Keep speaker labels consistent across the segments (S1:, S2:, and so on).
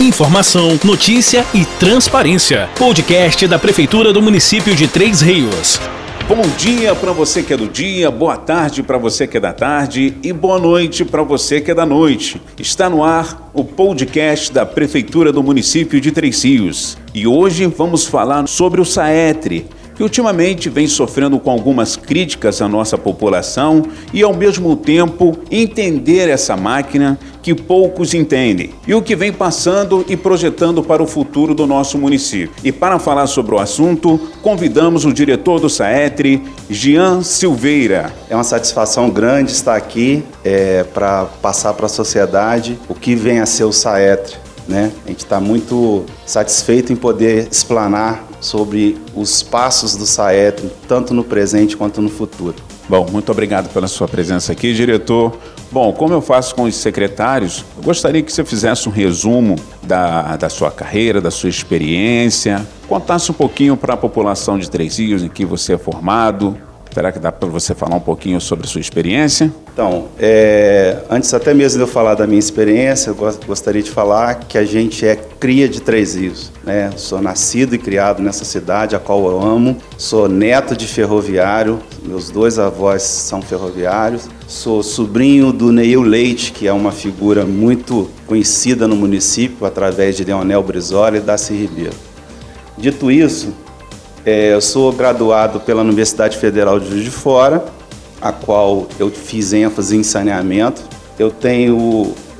S1: Informação, notícia e transparência. Podcast da Prefeitura do município de Três Rios.
S2: Bom dia para você que é do dia, boa tarde para você que é da tarde e boa noite para você que é da noite. Está no ar o podcast da Prefeitura do município de Três Rios. E hoje vamos falar sobre o Saetre, que ultimamente vem sofrendo com algumas críticas à nossa população e, ao mesmo tempo, entender essa máquina que poucos entendem e o que vem passando e projetando para o futuro do nosso município. E para falar sobre o assunto, convidamos o diretor do SAETRE, Jean Silveira.
S3: É uma satisfação grande estar aqui é, para passar para a sociedade o que vem a ser o SAETRE. Né? A gente está muito satisfeito em poder explanar sobre os passos do SAETRE, tanto no presente quanto no futuro.
S2: Bom, muito obrigado pela sua presença aqui, diretor. Bom, como eu faço com os secretários, eu gostaria que você fizesse um resumo da, da sua carreira, da sua experiência, contasse um pouquinho para a população de Três Rios em que você é formado, Será que dá para você falar um pouquinho sobre a sua experiência?
S3: Então, é, antes até mesmo de eu falar da minha experiência, eu gostaria de falar que a gente é cria de Três Rios. Né? Sou nascido e criado nessa cidade, a qual eu amo. Sou neto de ferroviário, meus dois avós são ferroviários. Sou sobrinho do Neil Leite, que é uma figura muito conhecida no município através de Leonel Brizola e Darcy Ribeiro. Dito isso, é, eu sou graduado pela Universidade Federal de Juiz de Fora, a qual eu fiz ênfase em saneamento. Eu tenho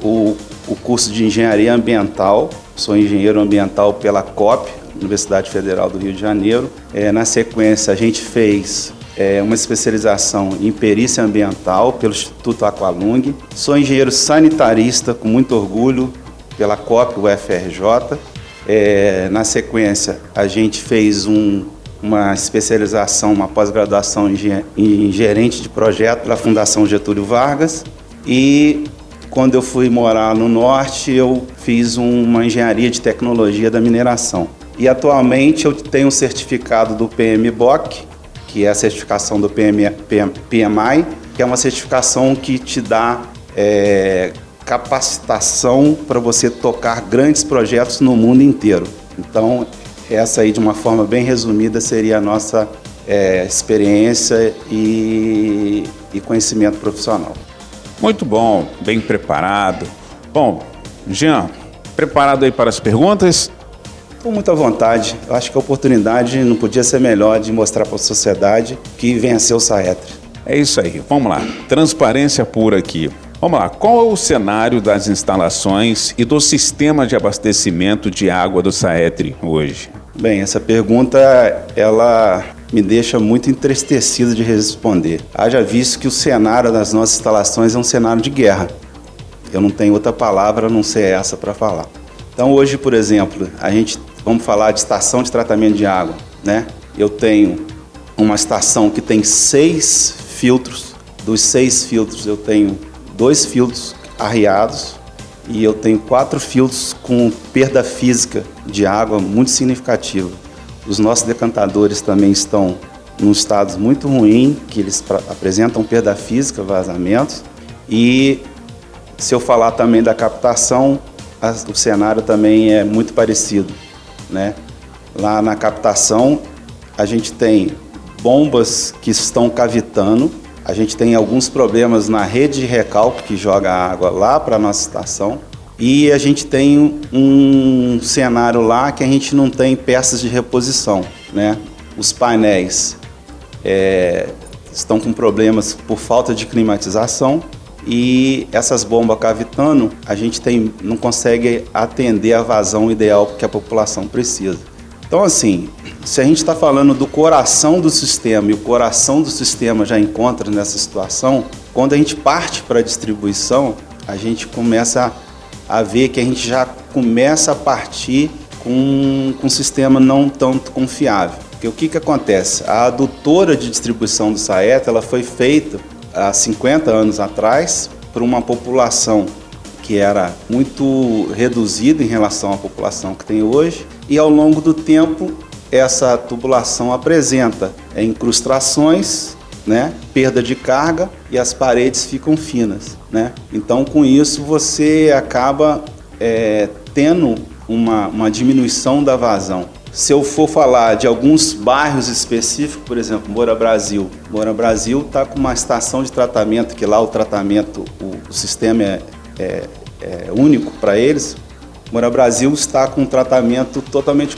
S3: o, o, curso de Engenharia Ambiental, sou engenheiro ambiental pela COP, Universidade Federal do Rio de Janeiro. É, na sequência, a gente fez é, uma especialização em perícia ambiental pelo Instituto Aqualung. Sou engenheiro sanitarista, com muito orgulho, pela COP UFRJ. É, na sequência, a gente fez um, uma especialização, uma pós-graduação em gerente de projeto pela Fundação Getúlio Vargas. E quando eu fui morar no norte, eu fiz uma engenharia de tecnologia da mineração. E atualmente eu tenho um certificado do PMBOK, que é a certificação do PM, PMI, que é uma certificação que te dá é, capacitação para você tocar grandes projetos no mundo inteiro. Então, essa aí, de uma forma bem resumida, seria a nossa é, experiência e, e conhecimento profissional.
S2: Muito bom, bem preparado. Bom, Jean, preparado aí para as perguntas?
S3: Com muita vontade. Eu acho que a oportunidade não podia ser melhor de mostrar para a sociedade que venceu o Saetre.
S2: É isso aí. Vamos lá. Transparência pura aqui. Vamos lá, qual é o cenário das instalações e do sistema de abastecimento de água do Saetre hoje?
S3: Bem, essa pergunta ela me deixa muito entristecido de responder. Haja visto que o cenário das nossas instalações é um cenário de guerra. Eu não tenho outra palavra a não ser essa para falar. Então hoje, por exemplo, a gente vamos falar de estação de tratamento de água, né? Eu tenho uma estação que tem seis filtros. Dos seis filtros eu tenho dois filtros arriados e eu tenho quatro filtros com perda física de água muito significativa. Os nossos decantadores também estão num estado muito ruim, que eles apresentam perda física, vazamentos. E se eu falar também da captação, o cenário também é muito parecido, né? Lá na captação, a gente tem bombas que estão cavitando a gente tem alguns problemas na rede de recalque que joga água lá para a nossa estação. E a gente tem um cenário lá que a gente não tem peças de reposição. Né? Os painéis é, estão com problemas por falta de climatização e essas bombas cavitando a gente tem, não consegue atender a vazão ideal que a população precisa. Então, assim, se a gente está falando do coração do sistema e o coração do sistema já encontra nessa situação, quando a gente parte para a distribuição, a gente começa a ver que a gente já começa a partir com, com um sistema não tanto confiável. Porque o que, que acontece? A adutora de distribuição do Saeta ela foi feita há 50 anos atrás por uma população que era muito reduzida em relação à população que tem hoje, e ao longo do tempo essa tubulação apresenta incrustações, né, perda de carga e as paredes ficam finas. Né? Então, com isso, você acaba é, tendo uma, uma diminuição da vazão. Se eu for falar de alguns bairros específicos, por exemplo, Moura Brasil. Moura Brasil está com uma estação de tratamento, que lá o tratamento, o, o sistema é, é, é único para eles. Moura Brasil está com um tratamento totalmente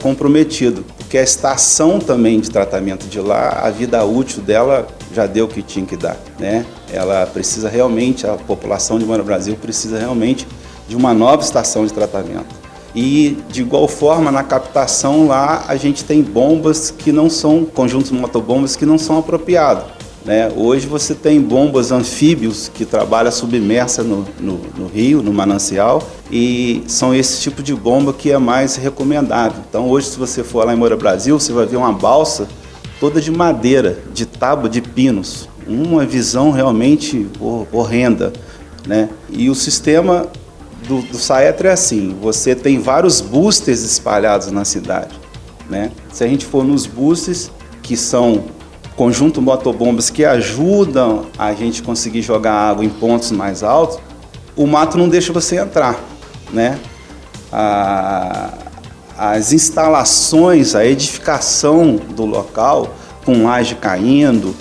S3: comprometido, porque a estação também de tratamento de lá, a vida útil dela já deu o que tinha que dar, né? Ela precisa realmente, a população de Moura Brasil precisa realmente de uma nova estação de tratamento. E de igual forma na captação lá a gente tem bombas que não são conjuntos motobombas que não são apropriados. Né? Hoje você tem bombas anfíbios que trabalham submersa no, no, no, rio, no manancial, e são esse tipo de bomba que é mais recomendável. Então hoje se você for lá em Moura Brasil, você vai ver uma balsa toda de madeira, de tábua de pinos. Uma visão realmente horrenda. Né? E o sistema do, do Saetra é assim: você tem vários boosters espalhados na cidade. Né? Se a gente for nos boosters, que são conjunto motobombas que ajudam a gente conseguir jogar água em pontos mais altos, o mato não deixa você entrar, né? As instalações, a edificação do local, com laje caindo,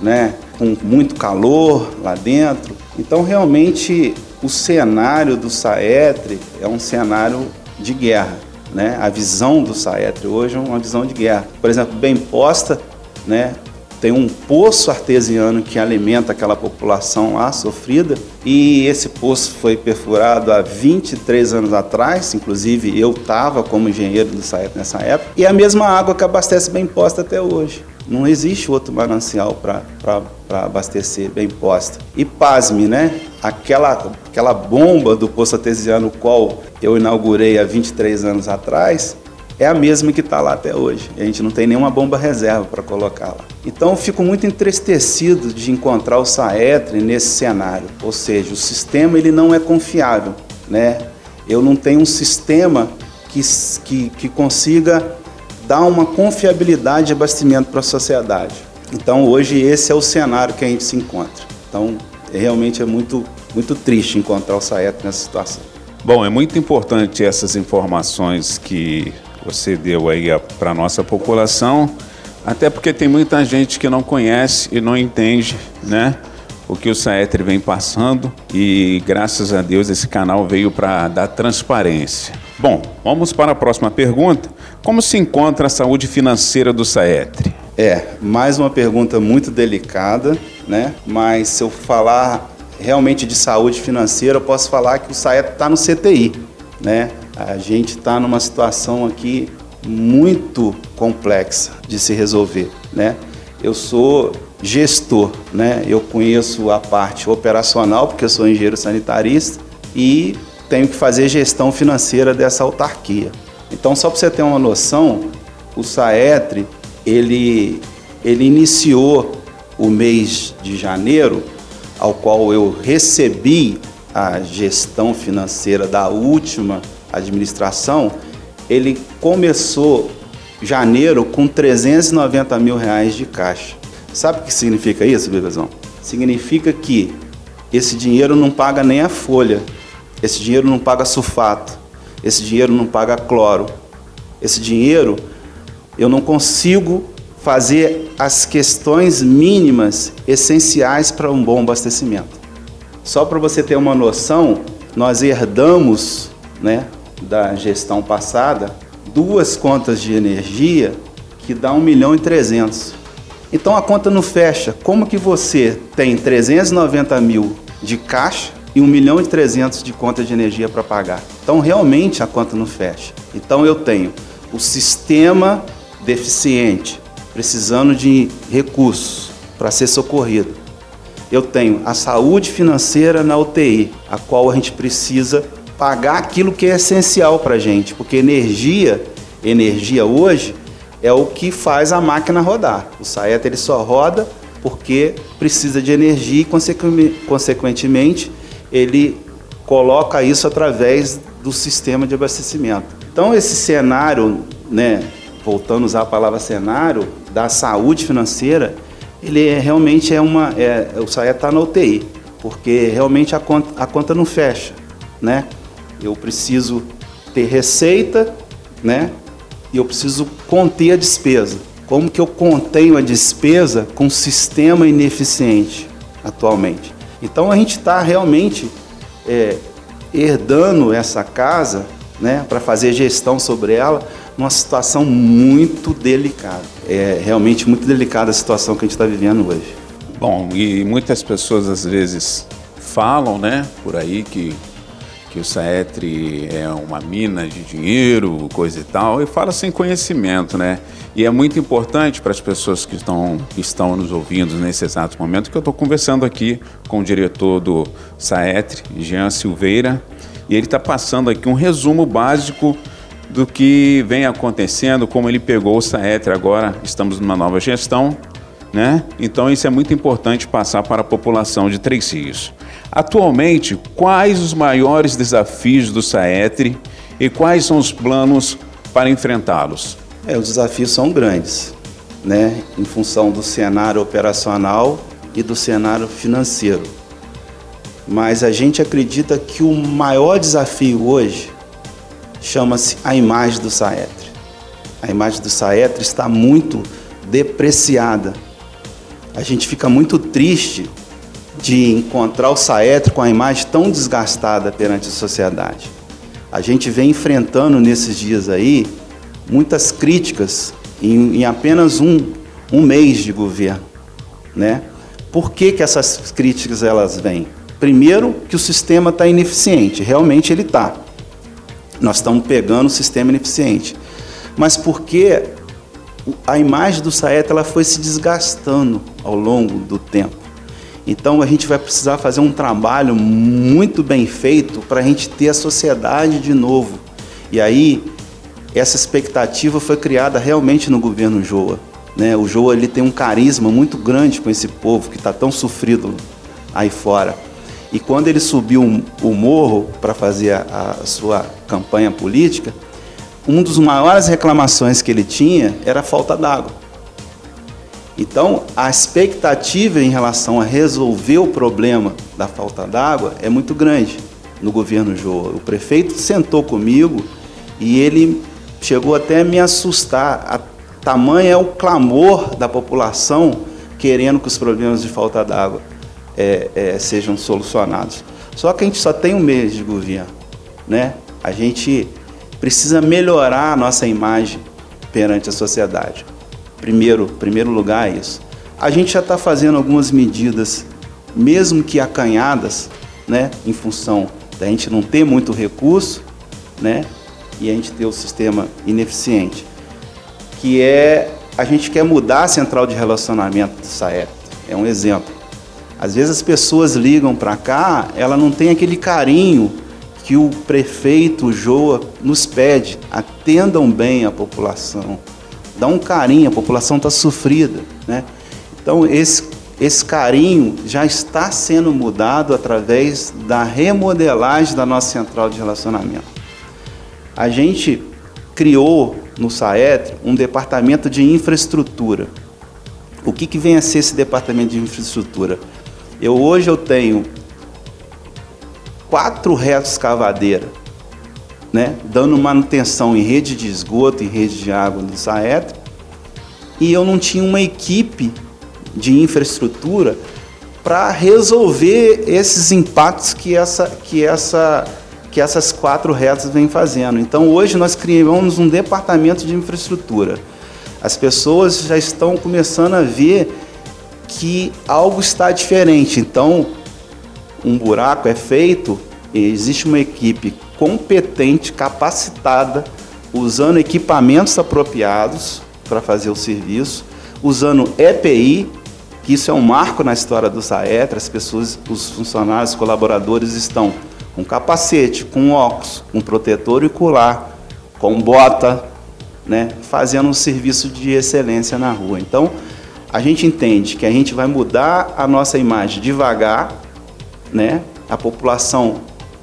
S3: né? Com muito calor lá dentro. Então, realmente, o cenário do Saetre é um cenário de guerra. Né? A visão do Saetre hoje é uma visão de guerra. Por exemplo, bem posta, né? Tem um poço artesiano que alimenta aquela população lá sofrida e esse poço foi perfurado há 23 anos atrás, inclusive eu estava como engenheiro do Saetre nessa época, e a mesma água que abastece bem posta até hoje. Não existe outro manancial para abastecer bem posta. E pasme, né? Aquela, aquela bomba do poço artesiano, qual eu inaugurei há 23 anos atrás, é a mesma que está lá até hoje. A gente não tem nenhuma bomba reserva para colocar lá. Então fico muito entristecido de encontrar o Saetre nesse cenário. Ou seja, o sistema ele não é confiável. Né? Eu não tenho um sistema que, que, que consiga dar uma confiabilidade de abastecimento para a sociedade. Então hoje esse é o cenário que a gente se encontra. Então realmente é muito, muito triste encontrar o Saet nessa situação.
S2: Bom, é muito importante essas informações que você deu aí para a nossa população, até porque tem muita gente que não conhece e não entende, né? O que o Saetri vem passando e graças a Deus esse canal veio para dar transparência. Bom, vamos para a próxima pergunta. Como se encontra a saúde financeira do Saetre?
S3: É, mais uma pergunta muito delicada, né? Mas se eu falar realmente de saúde financeira, eu posso falar que o Saetre está no CTI, né? A gente está numa situação aqui muito complexa de se resolver, né? Eu sou gestor, né? Eu conheço a parte operacional porque eu sou engenheiro sanitarista e tenho que fazer gestão financeira dessa autarquia. Então, só para você ter uma noção, o Saetre ele, ele iniciou o mês de janeiro, ao qual eu recebi a gestão financeira da última administração, ele começou janeiro com 390 mil reais de caixa. Sabe o que significa isso, Bebezão? Significa que esse dinheiro não paga nem a folha esse dinheiro não paga sulfato, esse dinheiro não paga cloro. Esse dinheiro eu não consigo fazer as questões mínimas essenciais para um bom abastecimento. Só para você ter uma noção, nós herdamos, né, da gestão passada, duas contas de energia que dá 1 milhão e 300. Então a conta não fecha. Como que você tem 390 mil de caixa e 1 milhão e 300 de conta de energia para pagar. Então, realmente, a conta não fecha. Então, eu tenho o sistema deficiente, precisando de recursos para ser socorrido. Eu tenho a saúde financeira na UTI, a qual a gente precisa pagar aquilo que é essencial para a gente, porque energia, energia hoje, é o que faz a máquina rodar. O Saeta ele só roda porque precisa de energia e, consequentemente, ele coloca isso através do sistema de abastecimento. Então esse cenário, né, voltando a usar a palavra cenário, da saúde financeira, ele é, realmente é uma, é, o SAE está na UTI, porque realmente a conta, a conta não fecha, né? Eu preciso ter receita, né? E eu preciso conter a despesa. Como que eu contenho a despesa com um sistema ineficiente atualmente? Então a gente está realmente é, herdando essa casa, né, para fazer gestão sobre ela, numa situação muito delicada. É realmente muito delicada a situação que a gente está vivendo hoje.
S2: Bom, e muitas pessoas às vezes falam, né, por aí que que o Saetri é uma mina de dinheiro, coisa e tal, e fala sem conhecimento, né? E é muito importante para as pessoas que estão, estão nos ouvindo nesse exato momento que eu estou conversando aqui com o diretor do Saetri, Jean Silveira, e ele está passando aqui um resumo básico do que vem acontecendo, como ele pegou o Saetri agora, estamos numa nova gestão, né? Então isso é muito importante passar para a população de Três Rios. Atualmente, quais os maiores desafios do SAETRE e quais são os planos para enfrentá-los?
S3: É, os desafios são grandes, né, em função do cenário operacional e do cenário financeiro. Mas a gente acredita que o maior desafio hoje chama-se a imagem do Saetre. A imagem do Saetre está muito depreciada. A gente fica muito triste de encontrar o Saetro com a imagem tão desgastada perante a sociedade. A gente vem enfrentando nesses dias aí muitas críticas em, em apenas um, um mês de governo, né? Por que, que essas críticas elas vêm? Primeiro, que o sistema está ineficiente, realmente ele está. Nós estamos pegando o sistema ineficiente. Mas porque a imagem do Saeta ela foi se desgastando ao longo do tempo. Então a gente vai precisar fazer um trabalho muito bem feito para a gente ter a sociedade de novo. E aí essa expectativa foi criada realmente no governo Joa. Né? O Joa ele tem um carisma muito grande com esse povo que está tão sofrido aí fora. E quando ele subiu o morro para fazer a, a sua campanha política, uma das maiores reclamações que ele tinha era a falta d'água. Então, a expectativa em relação a resolver o problema da falta d'água é muito grande no governo Joa. O prefeito sentou comigo e ele chegou até a me assustar. A tamanho é o clamor da população querendo que os problemas de falta d'água é, é, sejam solucionados. Só que a gente só tem um mês de governo, né? A gente precisa melhorar a nossa imagem perante a sociedade. Primeiro, primeiro lugar é isso. A gente já está fazendo algumas medidas, mesmo que acanhadas, né, em função da gente não ter muito recurso, né, e a gente ter o sistema ineficiente, que é a gente quer mudar a central de relacionamento do SAEP. É um exemplo. Às vezes as pessoas ligam para cá, ela não tem aquele carinho que o prefeito Joa nos pede. Atendam bem a população dá um carinho, a população está sofrida. Né? Então, esse, esse carinho já está sendo mudado através da remodelagem da nossa central de relacionamento. A gente criou no SAETRE um departamento de infraestrutura. O que, que vem a ser esse departamento de infraestrutura? Eu hoje eu tenho quatro retos escavadeira né, dando manutenção em rede de esgoto e rede de água do Saetro, e eu não tinha uma equipe de infraestrutura para resolver esses impactos que, essa, que, essa, que essas quatro retas vêm fazendo. Então hoje nós criamos um departamento de infraestrutura. As pessoas já estão começando a ver que algo está diferente. Então, um buraco é feito, existe uma equipe competente, capacitada, usando equipamentos apropriados para fazer o serviço, usando EPI, que isso é um marco na história do SAETRA, as pessoas, os funcionários, os colaboradores estão com capacete, com óculos, com protetor ocular, com bota, né, fazendo um serviço de excelência na rua. Então, a gente entende que a gente vai mudar a nossa imagem devagar, né? A população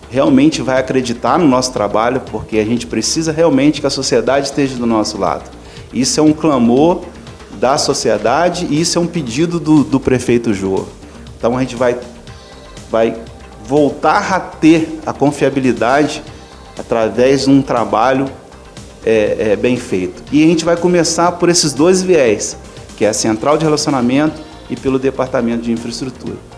S3: realmente vai acreditar no nosso trabalho, porque a gente precisa realmente que a sociedade esteja do nosso lado. Isso é um clamor da sociedade e isso é um pedido do, do prefeito Jô. Então a gente vai, vai voltar a ter a confiabilidade através de um trabalho é, é, bem feito. E a gente vai começar por esses dois viés, que é a central de relacionamento e pelo departamento de infraestrutura.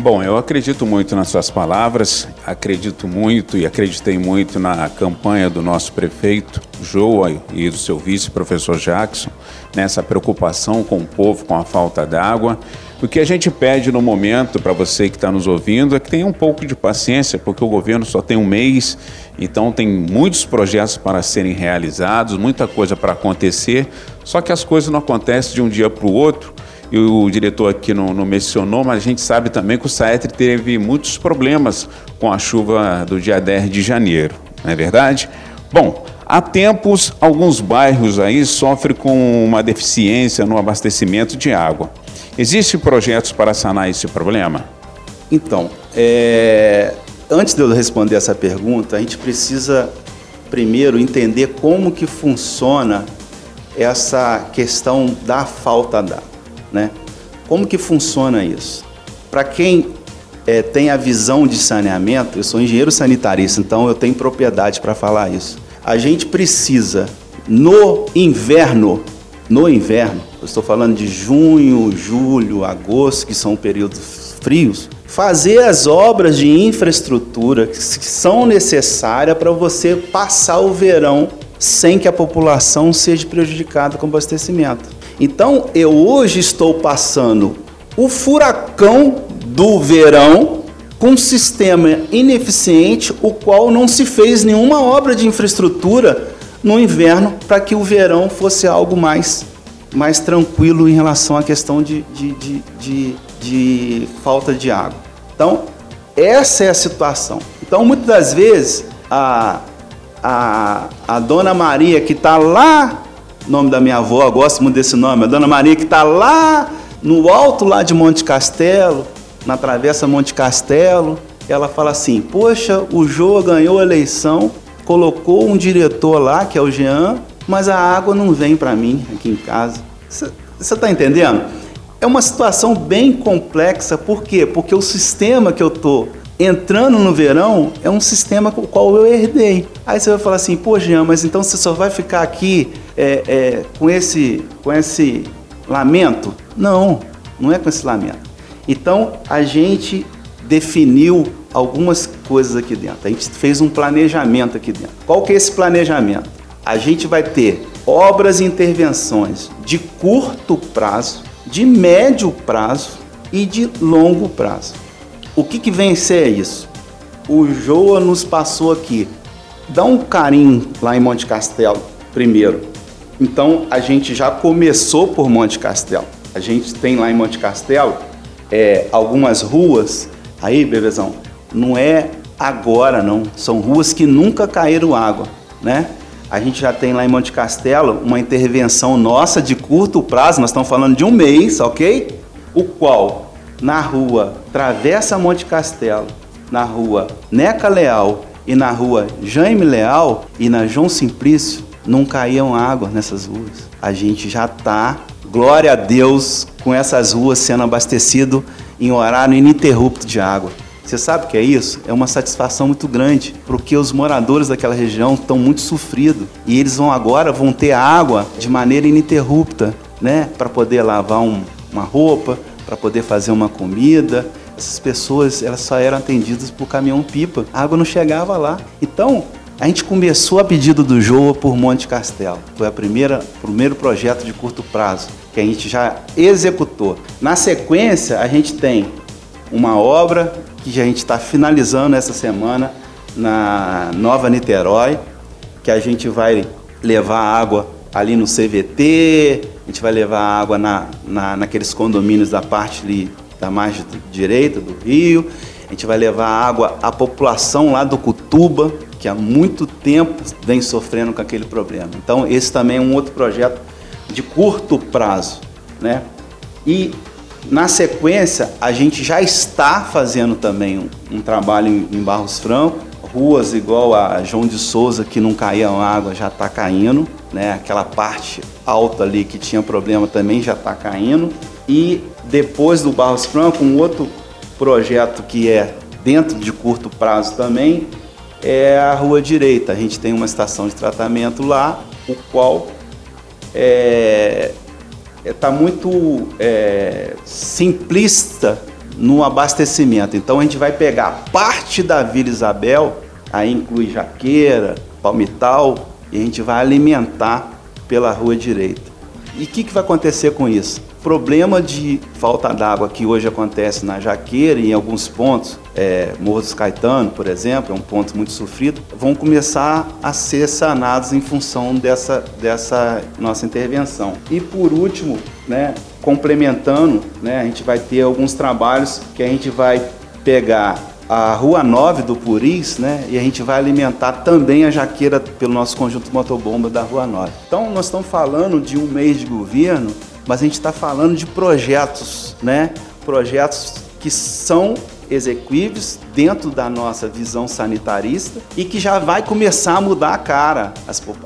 S2: Bom, eu acredito muito nas suas palavras, acredito muito e acreditei muito na campanha do nosso prefeito Joa e do seu vice, professor Jackson, nessa preocupação com o povo com a falta d'água. O que a gente pede no momento para você que está nos ouvindo é que tenha um pouco de paciência, porque o governo só tem um mês, então tem muitos projetos para serem realizados, muita coisa para acontecer, só que as coisas não acontecem de um dia para o outro e o diretor aqui não, não, mencionou, mas a gente sabe também que o Saetri teve muitos problemas com a chuva do dia 10 de janeiro, não é verdade? Bom, há tempos alguns bairros aí sofrem com uma deficiência no abastecimento de água. Existem projetos para sanar esse problema?
S3: Então, é... antes de eu responder essa pergunta, a gente precisa primeiro entender como que funciona essa questão da falta d'água. Né? Como que funciona isso? Para quem é, tem a visão de saneamento, eu sou engenheiro sanitarista, então eu tenho propriedade para falar isso. A gente precisa, no inverno, no inverno, eu estou falando de junho, julho, agosto, que são períodos frios, fazer as obras de infraestrutura que são necessárias para você passar o verão sem que a população seja prejudicada com o abastecimento. Então eu hoje estou passando o furacão do verão com um sistema ineficiente, o qual não se fez nenhuma obra de infraestrutura no inverno para que o verão fosse algo mais, mais tranquilo em relação à questão de, de, de, de, de falta de água. Então, essa é a situação. Então, muitas das vezes, a, a, a dona Maria, que está lá nome da minha avó, gosto muito desse nome, a Dona Maria, que está lá no alto lá de Monte Castelo, na Travessa Monte Castelo, ela fala assim, poxa, o Jô ganhou a eleição, colocou um diretor lá, que é o Jean, mas a água não vem para mim aqui em casa. Você está entendendo? É uma situação bem complexa, por quê? Porque o sistema que eu estou entrando no verão é um sistema com o qual eu herdei. Aí você vai falar assim, pô, Jean, mas então você só vai ficar aqui é, é, com, esse, com esse lamento? Não, não é com esse lamento. Então a gente definiu algumas coisas aqui dentro. A gente fez um planejamento aqui dentro. Qual que é esse planejamento? A gente vai ter obras e intervenções de curto prazo, de médio prazo e de longo prazo. O que, que vem ser isso? O Joa nos passou aqui. Dá um carinho lá em Monte Castelo, primeiro. Então a gente já começou por Monte Castelo. A gente tem lá em Monte Castelo é, algumas ruas. Aí, bebezão, não é agora não. São ruas que nunca caíram água, né? A gente já tem lá em Monte Castelo uma intervenção nossa de curto prazo, nós estamos falando de um mês, ok? O qual na rua Travessa Monte Castelo, na rua Neca Leal e na rua Jaime Leal e na João Simplício, não caíam água nessas ruas. A gente já está, glória a Deus, com essas ruas sendo abastecido em horário ininterrupto de água. Você sabe o que é isso? É uma satisfação muito grande, porque os moradores daquela região estão muito sofridos e eles vão agora vão ter água de maneira ininterrupta, né, para poder lavar um, uma roupa, para poder fazer uma comida. Essas pessoas elas só eram atendidas por caminhão-pipa. A água não chegava lá. Então, a gente começou a pedido do Joa por Monte Castelo. Foi a primeira, o primeiro projeto de curto prazo que a gente já executou. Na sequência, a gente tem uma obra que a gente está finalizando essa semana na Nova Niterói, que a gente vai levar água ali no CVT, a gente vai levar água na, na, naqueles condomínios da parte ali, da margem direita do rio, a gente vai levar água à população lá do Cutuba, que há muito tempo vem sofrendo com aquele problema. Então, esse também é um outro projeto de curto prazo. Né? E, na sequência, a gente já está fazendo também um, um trabalho em, em Barros Franco, ruas igual a João de Souza, que não caía água, já está caindo né? Aquela parte alta ali que tinha problema também já está caindo. E depois do Barros Franco, um outro projeto que é dentro de curto prazo também é a rua direita. A gente tem uma estação de tratamento lá, o qual é, está muito é, simplista no abastecimento. Então a gente vai pegar parte da Vila Isabel, aí inclui Jaqueira, Palmital, e a gente vai alimentar pela rua direita. E o que, que vai acontecer com isso? Problema de falta d'água que hoje acontece na Jaqueira e em alguns pontos, é, Morro dos Caetano, por exemplo, é um ponto muito sofrido, vão começar a ser sanados em função dessa, dessa nossa intervenção. E por último, né, complementando, né, a gente vai ter alguns trabalhos que a gente vai pegar a Rua 9 do Puris, né? E a gente vai alimentar também a jaqueira pelo nosso conjunto motobomba da Rua 9. Então, nós estamos falando de um mês de governo, mas a gente está falando de projetos, né? Projetos que são execuíveis dentro da nossa visão sanitarista e que já vai começar a mudar a cara.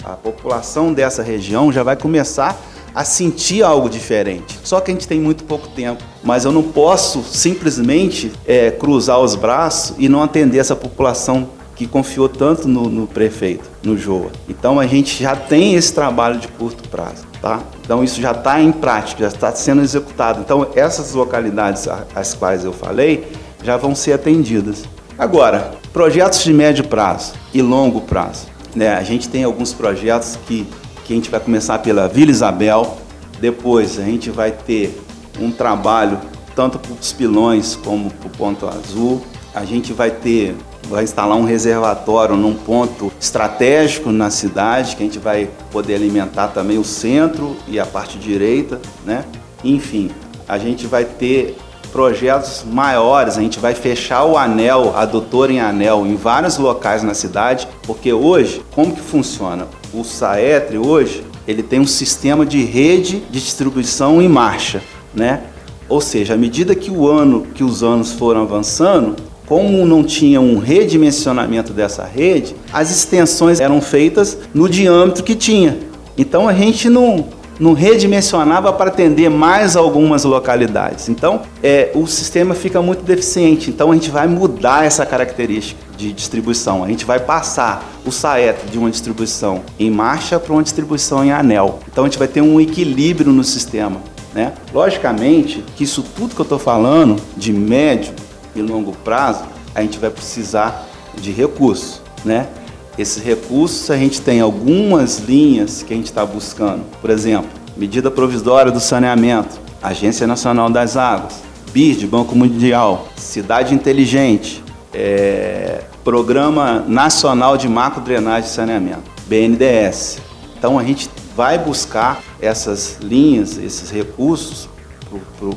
S3: a população dessa região já vai começar a sentir algo diferente. Só que a gente tem muito pouco tempo. Mas eu não posso simplesmente é, cruzar os braços e não atender essa população que confiou tanto no, no, prefeito, no Joa. Então a gente já tem esse trabalho de curto prazo, tá? Então isso já está em prática, já está sendo executado. Então essas localidades às quais eu falei já vão ser atendidas. Agora, projetos de médio prazo e longo prazo. Né? A gente tem alguns projetos que que a gente vai começar pela Vila Isabel, depois a gente vai ter um trabalho tanto para os pilões como para o ponto azul. A gente vai ter, vai instalar um reservatório num ponto estratégico na cidade, que a gente vai poder alimentar também o centro e a parte direita, né? Enfim, a gente vai ter projetos maiores, a gente vai fechar o anel, a doutora em anel, em vários locais na cidade, porque hoje, como que funciona? O Saetre hoje, ele tem um sistema de rede de distribuição em marcha, né? Ou seja, à medida que o ano, que os anos foram avançando, como não tinha um redimensionamento dessa rede, as extensões eram feitas no diâmetro que tinha. Então a gente não não redimensionava para atender mais algumas localidades. Então, é, o sistema fica muito deficiente. Então, a gente vai mudar essa característica de distribuição. A gente vai passar o SAET de uma distribuição em marcha para uma distribuição em anel. Então, a gente vai ter um equilíbrio no sistema. Né? Logicamente que isso tudo que eu estou falando, de médio e longo prazo, a gente vai precisar de recursos. Né? Esses recursos a gente tem algumas linhas que a gente está buscando. Por exemplo, medida provisória do saneamento, Agência Nacional das Águas, BID, Banco Mundial, Cidade Inteligente, é, Programa Nacional de Macro Drenagem e Saneamento, BNDES. Então a gente vai buscar essas linhas, esses recursos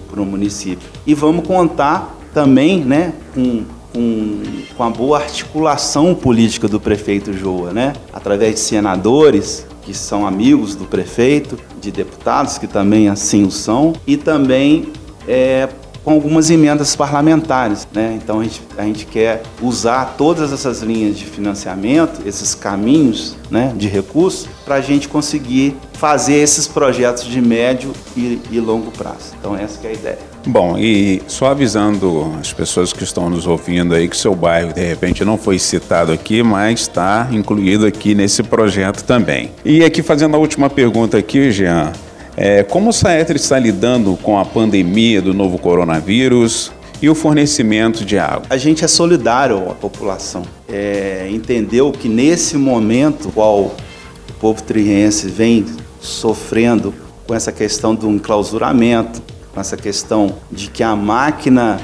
S3: para o município. E vamos contar também né, com com, com a boa articulação política do prefeito Joa, né? Através de senadores que são amigos do prefeito, de deputados que também assim o são, e também é, com algumas emendas parlamentares. Né? Então a gente, a gente quer usar todas essas linhas de financiamento, esses caminhos né, de recursos, para a gente conseguir fazer esses projetos de médio e, e longo prazo. Então essa é a ideia.
S2: Bom, e só avisando as pessoas que estão nos ouvindo aí que seu bairro de repente não foi citado aqui, mas está incluído aqui nesse projeto também. E aqui fazendo a última pergunta aqui, Jean, é, como o Saetri está lidando com a pandemia do novo coronavírus e o fornecimento de água?
S3: A gente é solidário à população. É, entendeu que nesse momento, qual o povo triense vem sofrendo com essa questão do enclausuramento, essa questão de que a máquina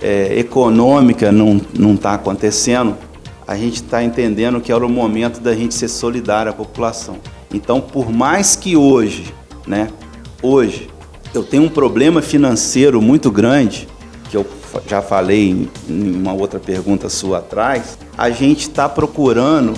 S3: é, econômica não está acontecendo, a gente está entendendo que era o momento da gente ser solidário à população. Então, por mais que hoje né? Hoje eu tenho um problema financeiro muito grande, que eu já falei em uma outra pergunta sua atrás. A gente está procurando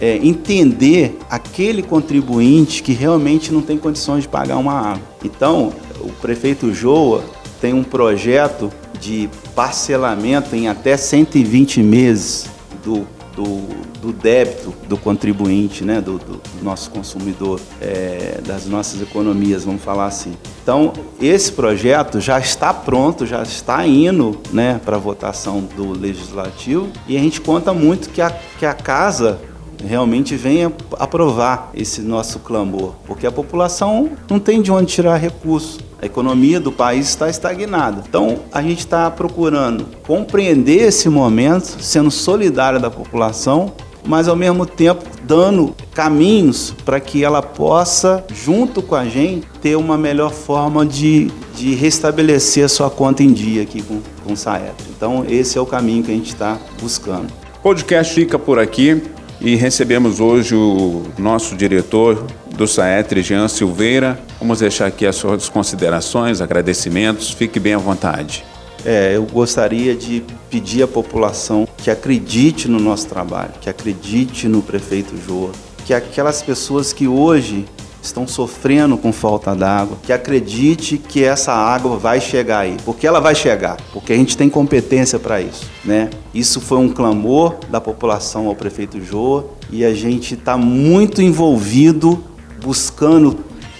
S3: é, entender aquele contribuinte que realmente não tem condições de pagar uma água. Então, o prefeito Joa tem um projeto de parcelamento em até 120 meses do do, do débito do contribuinte, né, do, do nosso consumidor, é, das nossas economias, vamos falar assim. Então, esse projeto já está pronto, já está indo né, para votação do Legislativo e a gente conta muito que a, que a Casa realmente venha aprovar esse nosso clamor, porque a população não tem de onde tirar recurso. A economia do país está estagnada. Então, a gente está procurando compreender esse momento, sendo solidário da população, mas ao mesmo tempo dando caminhos para que ela possa, junto com a gente, ter uma melhor forma de, de restabelecer a sua conta em dia aqui com, com o Saetro. Então, esse é o caminho que a gente está buscando.
S2: O podcast fica por aqui e recebemos hoje o nosso diretor do SAETRE, Jean Silveira. Vamos deixar aqui as suas considerações, agradecimentos. Fique bem à vontade.
S3: É, eu gostaria de pedir à população que acredite no nosso trabalho, que acredite no prefeito Joa, que aquelas pessoas que hoje estão sofrendo com falta d'água, que acredite que essa água vai chegar aí, porque ela vai chegar, porque a gente tem competência para isso, né? Isso foi um clamor da população ao prefeito Joa e a gente está muito envolvido buscando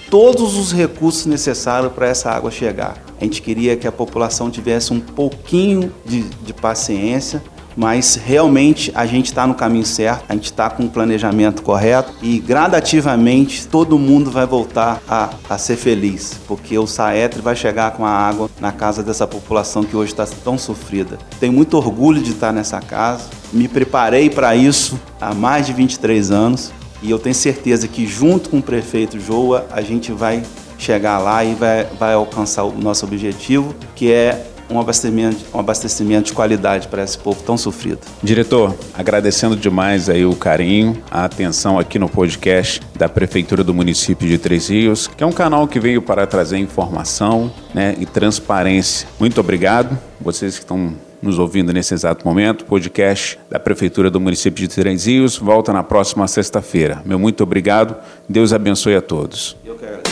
S3: todos os recursos necessários para essa água chegar. A gente queria que a população tivesse um pouquinho de, de paciência mas realmente a gente está no caminho certo, a gente está com o planejamento correto e gradativamente todo mundo vai voltar a, a ser feliz, porque o Saetre vai chegar com a água na casa dessa população que hoje está tão sofrida. Tenho muito orgulho de estar nessa casa, me preparei para isso há mais de 23 anos e eu tenho certeza que junto com o prefeito Joa a gente vai chegar lá e vai, vai alcançar o nosso objetivo, que é um abastecimento, um abastecimento de qualidade para esse povo tão sofrido.
S2: Diretor, agradecendo demais aí o carinho, a atenção aqui no podcast da Prefeitura do município de Três Rios, que é um canal que veio para trazer informação né, e transparência. Muito obrigado, vocês que estão nos ouvindo nesse exato momento. Podcast da Prefeitura do município de Três Rios volta na próxima sexta-feira. Meu muito obrigado, Deus abençoe a todos. Eu quero.